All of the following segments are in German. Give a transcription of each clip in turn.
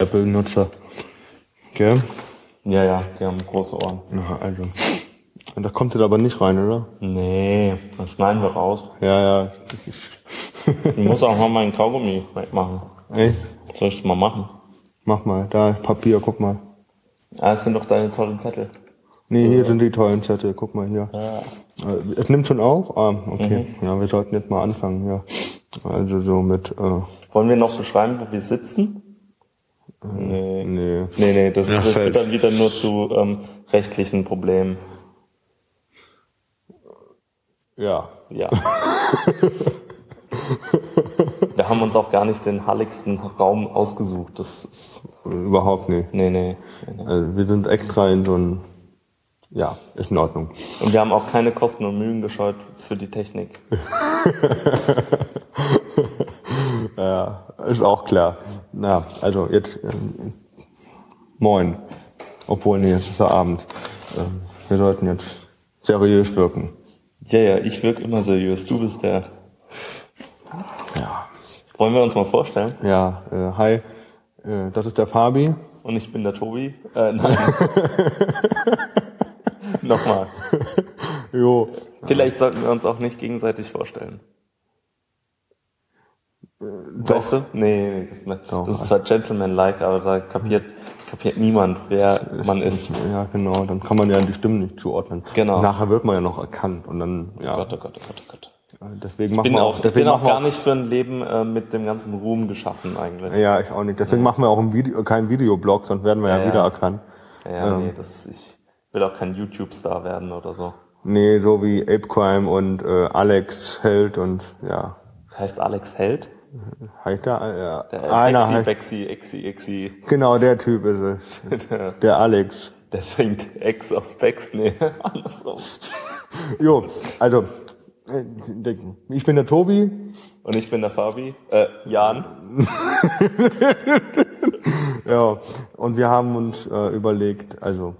Apple-Nutzer. Gell? Ja, ja, die haben große Ohren. Na, also. Da kommt das aber nicht rein, oder? Nee, das schneiden wir raus. Ja, ja. Ich muss auch mal meinen Kaugummi wegmachen. Ey, Soll ich es mal machen? mach mal. Da ist Papier, guck mal. Ah, das sind doch deine tollen Zettel. Nee, hier sind die tollen Zettel, guck mal hier. Ja. Äh, Es nimmt schon auf? Ah, okay. Ja, wir sollten jetzt mal anfangen, ja. Also so mit, äh, Wollen wir noch beschreiben, wo wir sitzen? Nee. nee. Nee, nee, das, Ja, das fällt. führt dann wieder nur zu ähm, rechtlichen Problemen. Ja. Ja. wir haben uns auch gar nicht den halligsten Raum ausgesucht. Das ist. Überhaupt nicht. Nee, nee. nee, nee. Also wir sind extra in so ein, ja, ist in Ordnung. Und wir haben auch keine Kosten und Mühen gescheut für die Technik. Ja, ist auch klar. Na, also jetzt, ähm, moin. Obwohl, nee, jetzt ist der Abend. Ähm, wir sollten jetzt seriös wirken. Ja, ja, ich wirke immer seriös. Du bist der. Ja. Wollen wir uns mal vorstellen? Ja, äh, hi, äh, das ist der Fabi. Und ich bin der Tobi. Äh, nein. Nochmal. Jo, Vielleicht sollten wir uns auch nicht gegenseitig vorstellen. Weißt du? Nee, nee, das, ist- Doch. das ist zwar Gentleman-like, aber da kapiert, kapiert niemand, wer man ist. ja genau, dann kann man ja die Stimmen nicht zuordnen. Genau. Nachher wird man ja noch erkannt und dann, ja, Gott, oh Gott, oh Gott, oh Gott. deswegen Ich machen bin wir auch, ich deswegen bin auch gar nicht für ein Leben äh, mit dem ganzen Ruhm geschaffen eigentlich. Ja, ich auch nicht. Deswegen machen wir auch ein Video, keinen Videoblog, sonst werden wir ja, Ja, ja. wieder erkannt. Ja, nee, das, ich will auch kein YouTube-Star werden oder so. Nee, so wie Ape Crime und äh, Alex Held und ja, Heißt Alex Held? Heißt der? Äh, Ja, Der einer heißt, Bexi, Exi, Exi. genau der Typ ist es. Der, Der Alex. der singt Ex auf Bex. Nee, andersrum. Jo, also äh, ich bin der Tobi. Und ich bin der Fabi. Äh, Jan. Ja, und wir haben uns äh, überlegt, also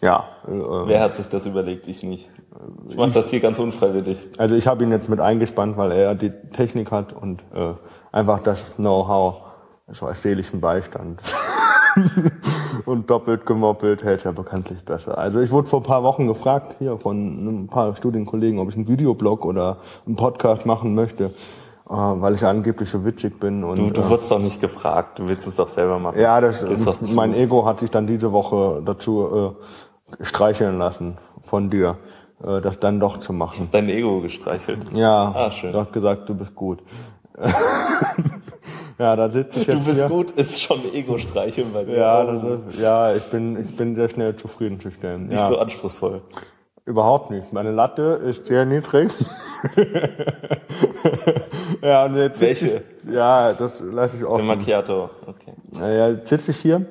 ja, äh, Wer hat sich das überlegt? Ich nicht. Ich mache das hier ganz unfreiwillig. also ich habe ihn jetzt mit eingespannt, weil er die Technik hat und äh, einfach das Know-how, so als seelischen Beistand. und doppelt gemoppelt hält ja bekanntlich besser. Also ich wurde vor ein paar Wochen gefragt hier von ein paar Studienkollegen, ob ich einen Videoblog oder einen Podcast machen möchte, äh, weil ich angeblich so witzig bin. Und, Du, du äh, wurdest doch nicht gefragt. Du willst es doch selber machen. Ja, das, zu. mein Ego hat sich dann diese Woche dazu äh, streicheln lassen von dir, äh, das dann doch zu machen. Dein Ego gestreichelt. Ja, Ah, schön. du hast gesagt, du bist gut. ja, da sitze ich jetzt Du bist hier. gut, ist schon Ego-Streicheln bei dir. Ja, Oh, das ist, ja, ich bin, ich bin sehr schnell zufriedenzustellen. nicht Ja, so anspruchsvoll. überhaupt nicht. Meine Latte ist sehr niedrig. ja, und jetzt Welche? Ich, ja, das lasse ich Der offen. Macchiato. Okay. Naja, jetzt sitze ich hier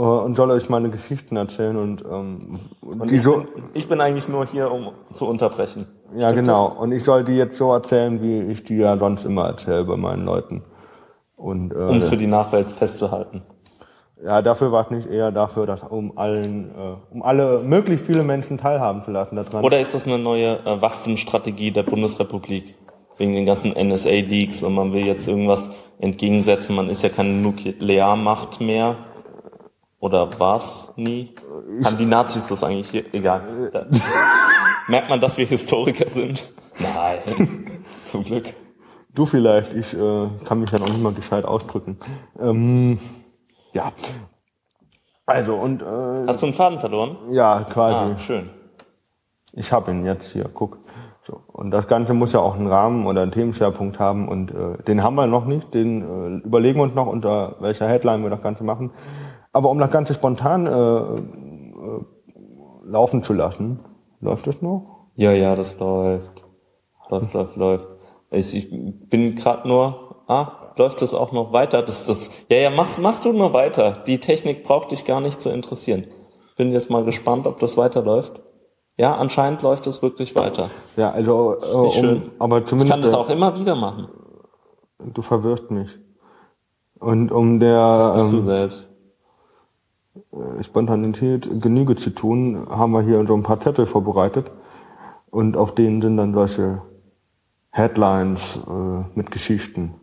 und soll euch meine Geschichten erzählen und, ähm, Und die ich, so, bin, ich bin eigentlich nur hier, um zu unterbrechen. ja Stimmt genau. Und ich soll die jetzt so erzählen, wie ich die ja sonst immer erzähle bei meinen Leuten. Und äh, Um es für die Nachwelt festzuhalten. ja, dafür war es nicht eher dafür, dass um allen, äh, um alle möglichst viele Menschen teilhaben zu lassen daran. Oder ist das eine neue äh, Waffenstrategie der Bundesrepublik? Wegen den ganzen NSA-Leaks und man will jetzt irgendwas entgegensetzen. Man ist ja keine Nuklearmacht mehr. Oder war's nie? Haben die Nazis das eigentlich hier? Egal. Da, merkt man, dass wir Historiker sind? Nein. Zum Glück. Du vielleicht, ich äh, kann mich ja noch nicht mal gescheit ausdrücken. Ähm, ja. Also und äh, Hast du einen Faden verloren? ja, quasi. Ah, schön. Ich habe ihn jetzt hier, guck. So. Und das Ganze muss ja auch einen Rahmen oder einen Themenschwerpunkt haben und äh, den haben wir noch nicht. Den äh, überlegen wir uns noch, unter welcher Headline wir das Ganze machen. Aber um das Ganze spontan äh, äh, laufen zu lassen, läuft das noch? Ja, ja, das läuft. Läuft, läuft, läuft. Ich, ich bin gerade nur, ah, läuft das auch noch weiter? Das, das, ja, ja, mach, mach du nur weiter. Die Technik braucht dich gar nicht zu interessieren. Bin jetzt mal gespannt, ob das weiterläuft. Ja, anscheinend läuft es wirklich weiter. Ja, also ist äh, nicht um, schön. aber Ich zumindest kann das auch immer wieder machen. äh, du verwirrst mich. Und um der Bist du ähm, selbst. Spontanität Genüge zu tun, haben wir hier so ein paar Zettel vorbereitet. Und auf denen sind dann solche Headlines äh, mit Geschichten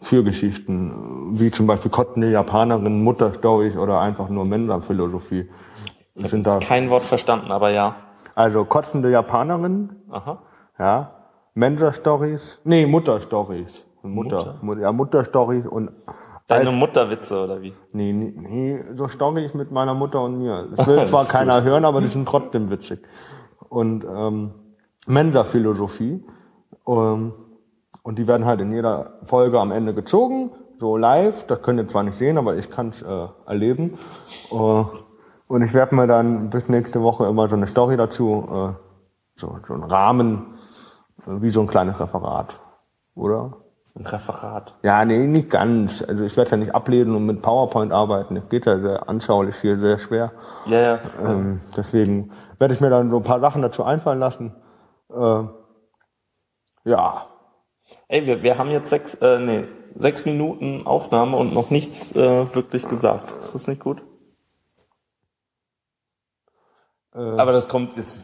für Geschichten, wie zum Beispiel kottende Japanerin, Mutterstories oder einfach nur Mensa-Philosophie. Sind da, Kein Wort verstanden, aber ja. also kotzende Japanerin, Aha. ja, Mensa-Stories, nee, Mutter-Stories. Mutter, Mutter. ja, Mutter-Stories und Deine Mutterwitze oder wie? Nee, nee, nee, so Storys mit meiner Mutter und mir. Das will zwar keiner hören, aber die sind trotzdem witzig. Und ähm, Mensa-Philosophie. Ähm, und die werden halt in jeder Folge am Ende gezogen, so live. Das könnt ihr zwar nicht sehen, aber ich kann es äh, erleben. Äh, und ich werde mir dann bis nächste Woche immer so eine Story dazu, äh, so, so einen Rahmen, äh, wie so ein kleines Referat. Oder? Ein Referat. Ja, nee, nicht ganz. Also ich werde ja nicht ablesen und mit PowerPoint arbeiten. Das geht ja sehr anschaulich hier, sehr schwer. Ja, ja. Ähm, deswegen werde ich mir dann so ein paar Sachen dazu einfallen lassen. Äh, ja, Ey, wir, wir haben jetzt sechs, äh, nee, sechs Minuten Aufnahme und noch nichts äh, wirklich gesagt. Ist das nicht gut? Aber das kommt, das,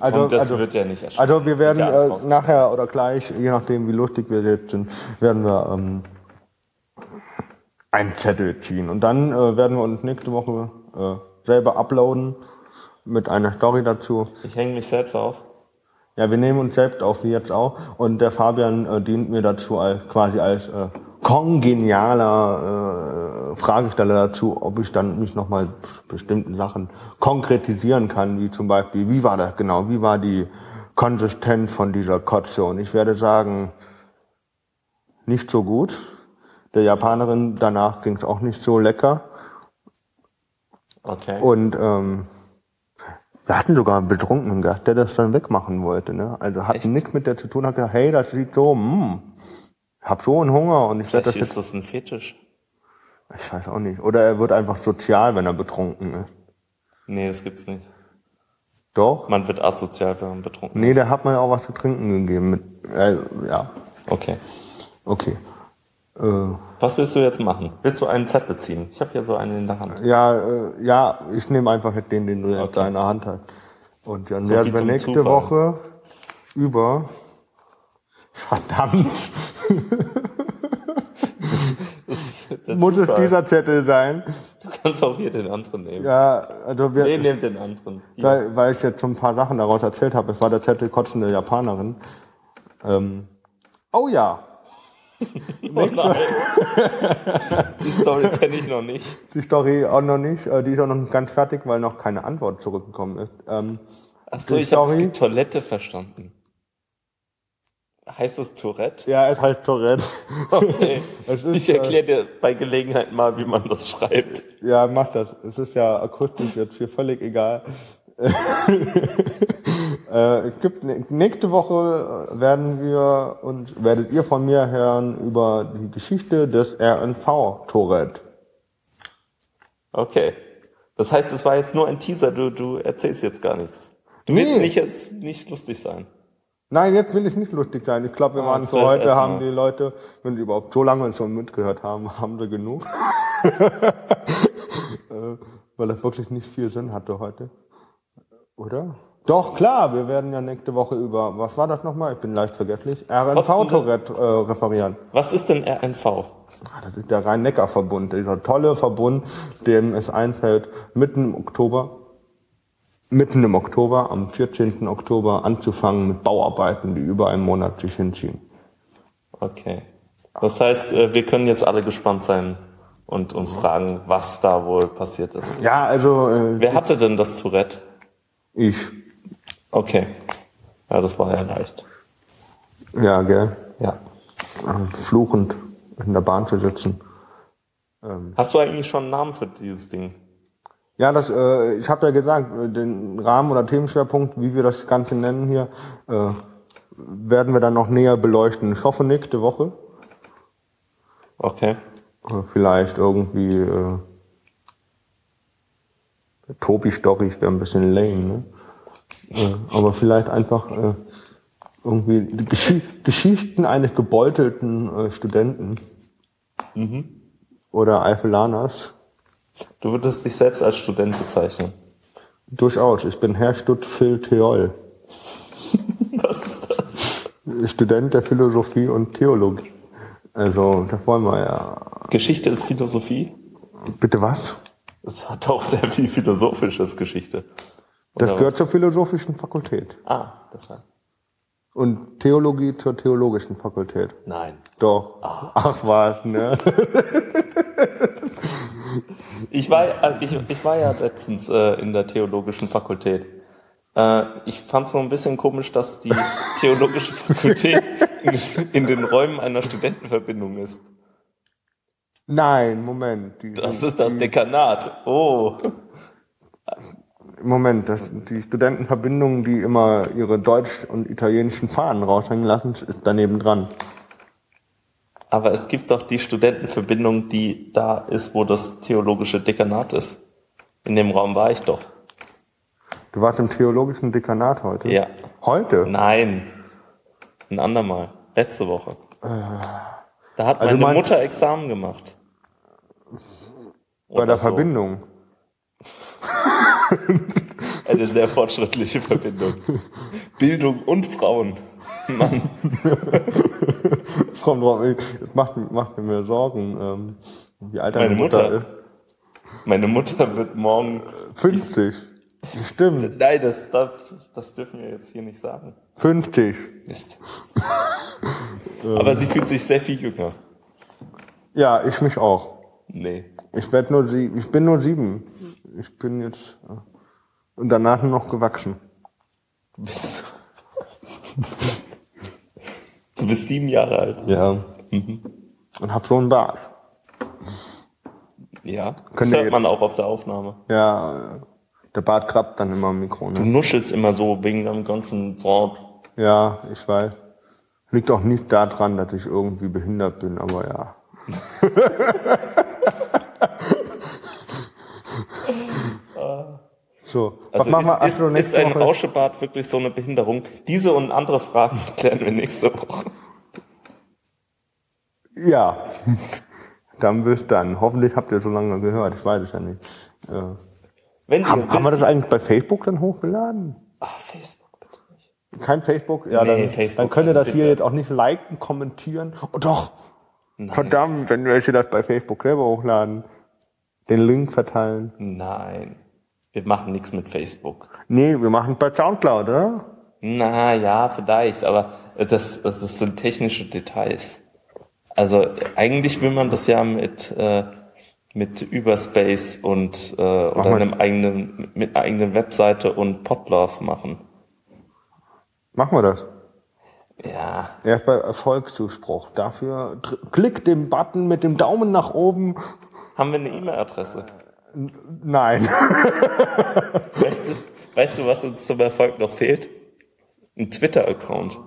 Also- kommt, das also- wird ja nicht erscheinen. also wir werden äh, nachher oder gleich, je nachdem wie lustig wir jetzt sind, werden wir ähm, einen Zettel ziehen. Und dann äh, werden wir uns nächste Woche äh, selber uploaden mit einer Story dazu. Ich hänge mich selbst auf. Ja, wir nehmen uns selbst auf, wie jetzt auch. Und der Fabian äh, dient mir dazu als quasi als äh, kongenialer äh, Fragesteller dazu, ob ich dann mich nochmal bestimmten Sachen konkretisieren kann, wie zum Beispiel, wie war das genau, wie war die Konsistenz von dieser Kotze? Und ich werde sagen, nicht so gut. Der Japanerin danach ging es auch nicht so lecker. Okay. Und ähm, wir hatten sogar einen Betrunkenen gehabt, der das dann wegmachen wollte. Ne? Also hat nichts mit der zu tun, hat gesagt, hey, das sieht so, hm, hab so einen Hunger und ich werde das Vielleicht jetzt, ist das ein Fetisch. Ich weiß auch nicht. Oder er wird einfach sozial, wenn er betrunken ist. Nee, das gibt's nicht. Doch? Man wird asozial, wenn man betrunken Nee, ist. der hat mir auch was zu trinken gegeben. Mit, äh, ja, Okay. okay. Äh, Was willst du jetzt machen? Willst du einen Zettel ziehen? Ich habe hier so einen in der Hand. ja, äh, ja, ich nehme einfach den, den du Okay. da in der Hand hast. Und dann So werden wir nächste Zufall. Woche über, verdammt, muss es dieser Zettel sein. Du kannst auch hier den anderen nehmen. Ja, also wir, Nee, nimm den anderen. Weil, weil ich jetzt so ein paar Sachen daraus erzählt habe. Es war der Zettel kotzende Japanerin. Ähm, oh ja, Oh nein. Die Story kenne ich noch nicht. die Story auch noch nicht. Äh, die ist auch noch nicht ganz fertig, weil noch keine Antwort zurückgekommen ist. Ähm, Achso, Die ich habe die Toilette verstanden. Heißt das Tourette? ja, es heißt Tourette. Okay. Ist, Ich erkläre dir bei Gelegenheit mal, wie man das schreibt. Ja, mach das. Es ist ja akustisch jetzt hier völlig egal. äh, gibt nächste Woche werden wir und werdet ihr von mir hören über die Geschichte des RNV Tourette. Okay. Das heißt, es war jetzt nur ein Teaser, du, du erzählst jetzt gar nichts. Du willst Nee. nicht jetzt nicht lustig sein. Nein, jetzt will ich nicht lustig sein. Ich glaube, wir Ah, waren wär's heute, erstmal. haben die Leute, wenn sie überhaupt so lange schon mitgehört haben, haben sie genug. Äh, Weil das wirklich nicht viel Sinn hatte heute. Oder? Doch, klar, wir werden ja nächste Woche über, was war das nochmal? Ich bin leicht vergesslich. RNV-Tourette äh, referieren. Was ist denn RNV? Ah, Das ist der Rhein-Neckar-Verbund, dieser tolle Verbund, dem es einfällt, mitten im Oktober, mitten im Oktober, am 14. Oktober anzufangen mit Bauarbeiten, die über einen Monat sich hinziehen. Okay. Das heißt, äh, wir können jetzt alle gespannt sein und uns fragen, was da wohl passiert ist. Ja, also äh, Wer hatte denn das Tourette? ich. Okay. Ja, das war ja leicht. Ja, gell. Ja. Äh, Fluchend in der Bahn zu sitzen. Hast du eigentlich schon einen Namen für dieses Ding? Ja, das, äh, ich habe ja gesagt, äh, den Rahmen oder Themenschwerpunkt, wie wir das Ganze nennen hier, äh, werden wir dann noch näher beleuchten. Ich hoffe nächste Woche. Okay. Oder vielleicht irgendwie äh, Tobi-Storys wäre ein bisschen lame, ne? Äh, aber vielleicht einfach äh, irgendwie die Geschi Geschichten eines gebeutelten äh, Studenten oder Eifelaners. Du würdest dich selbst als Student bezeichnen. Durchaus, ich bin Herr Stutt Phil Theol, Was ist das? Student der Philosophie und Theologie. Also, das wollen wir ja. Geschichte ist Philosophie. Bitte was? Es hat auch sehr viel philosophisches Geschichte. Das Oder gehört zur philosophischen Fakultät. was? Ah, deshalb. Und Theologie zur theologischen Fakultät. Nein. Doch. Ach was, ne? Ich war, äh, ich, ich war ja letztens äh, in der theologischen Fakultät. Äh, ich fand es so ein bisschen komisch, dass die theologische Fakultät in, in den Räumen einer Studentenverbindung ist. Nein, Moment. Die, Das ist das Dekanat. Oh. Moment, das, die Studentenverbindungen, die immer ihre deutsch- und italienischen Fahnen raushängen lassen, ist daneben dran. Aber es gibt doch die Studentenverbindung, die da ist, wo das theologische Dekanat ist. In dem Raum war ich doch. Du warst im theologischen Dekanat heute? Ja. Heute? Nein. Ein andermal. Letzte Woche. Da hat Also meine mein- Mutter Examen gemacht. Bei Oder der so. Verbindung. Eine sehr fortschrittliche Verbindung. Bildung und Frauen. Mann. Ich- es macht, macht mir Sorgen, ähm, wie alt deine Meine Mutter, Mutter. Meine Mutter wird morgen. ist. 50. Stimmt. Nein, das, darf, das dürfen wir jetzt hier nicht sagen. 50. Mist. Aber sie fühlt sich sehr viel jünger. Ja, ich mich auch. Nee. Ich werd nur sie, ich bin nur sieben. Ich bin jetzt äh, und danach noch gewachsen. Du bist, du bist sieben Jahre alt. Ja. Und hab so einen Bart. Ja. Das hört man auch auf der Aufnahme. Ja, der Bart krabbt dann immer im Mikro. Du Ne? nuschelst immer so wegen deinem ganzen Wort. Ja, ich weiß. Liegt auch nicht daran, dass ich irgendwie behindert bin, aber ja. so, was Also machen wir? ist, Ach ist, ist ein Woche. Rauschebart wirklich so eine Behinderung? Diese und andere Fragen klären wir nächste Woche. Ja. Dann bis dann. Hoffentlich habt ihr so lange gehört. Ich weiß es ja nicht. Äh, Wenn haben, haben wir das eigentlich bei Facebook dann hochgeladen? Ah, Facebook bitte nicht. Kein Facebook? Ja, Nee, dann, Facebook, dann könnt ihr also das hier bitte. jetzt auch nicht liken, kommentieren. Oh doch. Verdammt, wenn wir jetzt das bei Facebook selber hochladen. Den Link verteilen. Nein. Wir machen nichts mit Facebook. Nee, wir machen bei Soundcloud, oder? Na ja, vielleicht, aber das, das, sind technische Details. Also eigentlich will man das ja mit äh, mit Überspace und äh, oder wir. einem eigenen mit einer eigenen Webseite und Podlove machen. Machen wir das. Ja, Erst bei Erfolgszuspruch. Dafür dr- klick den Button mit dem Daumen nach oben. haben wir eine E-Mail-Adresse? Nein. Weißt du, weißt du, was uns zum Erfolg noch fehlt? Ein Twitter-Account.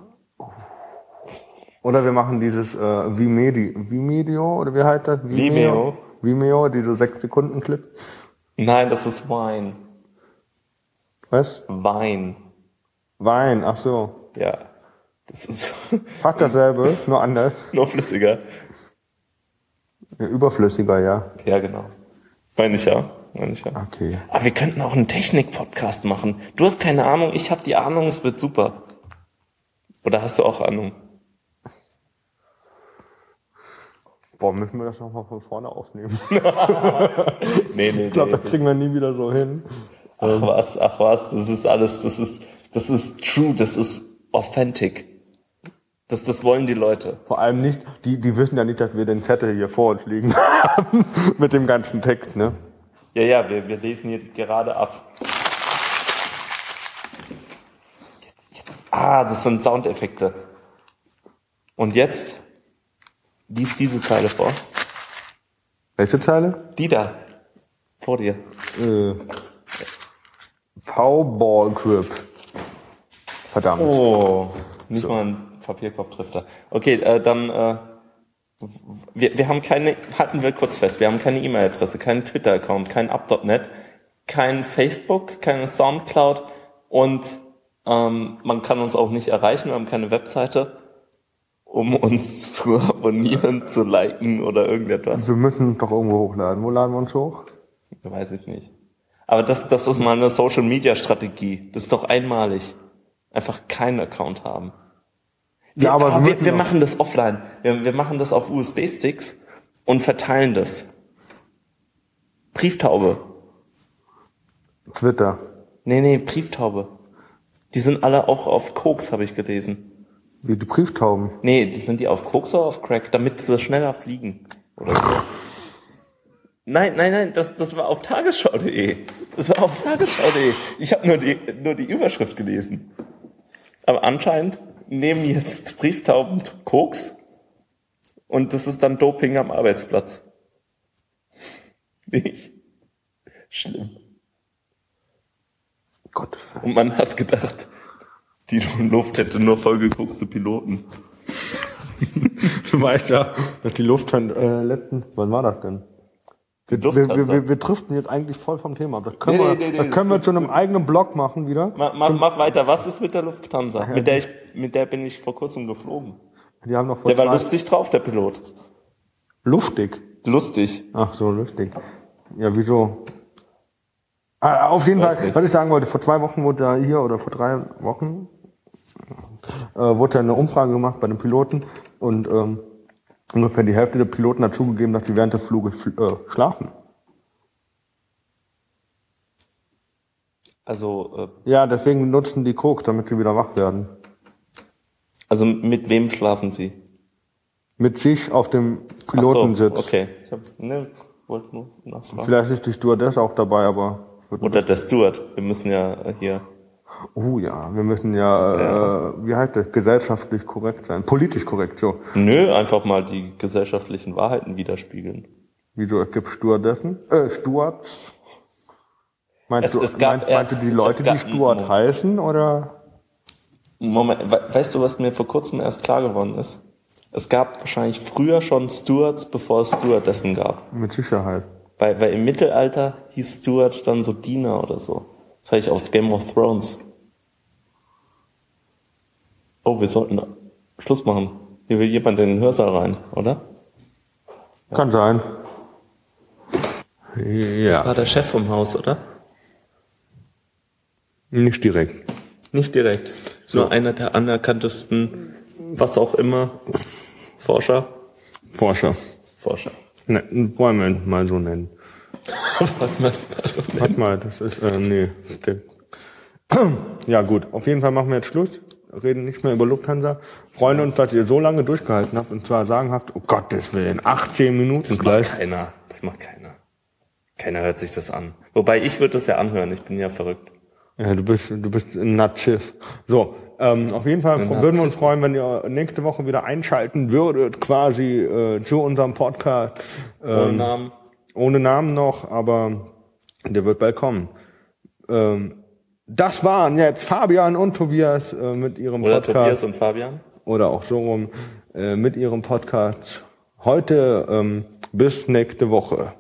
Oder wir machen dieses äh, Vimedi, Vimedio, oder wie heißt das? Vimeo. Vimeo, diese 6 Sekunden Clip. Nein, das ist Wein. Was? Wein. Wein, ach so. Ja. Das ist Fast dasselbe, nur anders. nur flüssiger. Ja, Überflüssiger, ja. Ja, genau. Meine ich ja. Meine ich ja. Okay. Aber wir könnten auch einen Technik-Podcast machen. Du hast keine Ahnung, ich habe die Ahnung, es wird super. Oder hast du auch Ahnung? Boah, müssen wir das nochmal von vorne aufnehmen? Nee, nee, Ich glaube, nee. das kriegen wir nie wieder so hin. Ach was, ach was, das ist alles, das ist, das ist true, das ist authentic. Das, das wollen die Leute. Vor allem nicht, die, die wissen ja nicht, dass wir den Zettel hier vor uns liegen haben. Mit dem ganzen Text, ne? Ja, ja, wir, wir lesen hier gerade ab. Jetzt, jetzt. Ah, das sind Soundeffekte. Und jetzt lies diese Zeile vor. Welche Zeile? Die da. Vor dir. Äh, V-Ball Grip. Verdammt. Oh, nicht mal ein Papierkorbtrifter. Okay, äh, dann, äh, wir, wir haben keine, halten wir kurz fest, wir haben keine E-Mail-Adresse, keinen Twitter-Account, kein Up.net, kein Facebook, keine Soundcloud und ähm, man kann uns auch nicht erreichen, wir haben keine Webseite, um uns zu abonnieren, zu liken oder irgendetwas. Wir müssen es doch irgendwo hochladen. Wo laden wir uns hoch? Weiß ich nicht. Aber das, das ist mal eine Social-Media-Strategie. Das ist doch einmalig. Einfach keinen Account haben. Wir, Ja, aber wir wir, wir machen das offline. Wir, wir machen das auf USB-Sticks und verteilen das. Brieftaube. Twitter. Nee, nee, Brieftaube. Die sind alle auch auf Koks, habe ich gelesen. Wie die Brieftauben. Nee, die sind die auf Koks oder auf Crack, damit sie schneller fliegen. Oder so. Nein, nein, nein, das, das war auf tagesschau.de. Das war auf tagesschau.de. Ich habe nur die, nur die Überschrift gelesen. Aber anscheinend nehmen jetzt Brieftauben Koks und das ist dann Doping am Arbeitsplatz. Nicht? Schlimm. Gott. Und man hat gedacht, die Luft hätte nur vollgeguckte Piloten. Du weißt ja, dass die Lufthansa, äh, letzten, wann war das denn? Wir, wir, wir, wir, driften jetzt eigentlich voll vom Thema ab. Das können Nee, wir, nee, nee, das können wir zu einem eigenen Blog machen wieder. Mach, mach, mach weiter. Was ist mit der Lufthansa? Mit der, ich, mit der bin ich vor kurzem geflogen. Die haben noch vor Der war lustig drauf, der Pilot. Luftig. Lustig. Ach so, lustig. Ja, wieso? Ah, auf jeden Weiß Fall, nicht. was ich sagen wollte, vor zwei Wochen wurde da hier, oder vor drei Wochen, äh, wurde da eine Umfrage gemacht bei den Piloten und ähm, ungefähr die Hälfte der Piloten hat zugegeben, dass sie während des Fluges fl- äh, schlafen. Also, äh, Ja, deswegen nutzen die Koks, damit sie wieder wach werden. also mit wem schlafen Sie? Mit sich auf dem Ach so, Pilotensitz. okay. Ich hab, ne, wollte nur nachfragen. Vielleicht ist die Stewardess auch dabei, aber Oder der Steward. Wir müssen ja äh, hier. Oh ja, wir müssen ja, Äh, wie heißt das, gesellschaftlich korrekt sein. Politisch korrekt, so. Nö, einfach mal die gesellschaftlichen Wahrheiten widerspiegeln. Wieso, es gibt Stewardessen? Äh, Stewards? Meinst Es- du, es gab meinst, meinst du erst- die Leute, die Stuart heißen, oder? Moment, we weißt du, was mir vor kurzem erst klar geworden ist? Es gab wahrscheinlich früher schon Stewards, bevor es Stewardessen gab. Mit Sicherheit. Weil, weil im Mittelalter hieß Steward dann so Diener oder so. Das habe ich aus Game of Thrones. Oh, wir sollten Schluss machen. Hier will jemand in den Hörsaal rein, oder? Kann sein. Das Ja, war der Chef vom Haus, oder? nicht direkt. Nicht direkt. Nur einer der anerkanntesten, was auch immer, Forscher. Forscher. Forscher. Ne, wollen wir ihn mal so nennen. was, was, was Warte mal, das ist, äh, nee. Ja gut, auf jeden Fall machen wir jetzt Schluss. Reden nicht mehr über Lufthansa. Freuen uns, dass ihr so lange durchgehalten habt und zwar sagenhaft, oh Gottes Willen, 18 Minuten Das gleich. macht keiner. Das macht keiner. Keiner hört sich das an. Wobei ich würde das ja anhören. Ich bin ja verrückt. Ja, du bist, du bist ein Narzisst. So, ähm, auf jeden Fall Ein würden wir uns freuen, wenn ihr nächste Woche wieder einschalten würdet, quasi äh, zu unserem Podcast. Ohne Ähm, Namen. ohne Namen noch, aber der wird bald kommen. Ähm, das waren jetzt Fabian und Tobias äh, mit ihrem Oder Podcast Tobias und Fabian. oder auch so rum äh, mit ihrem Podcast. Heute ähm, bis nächste Woche.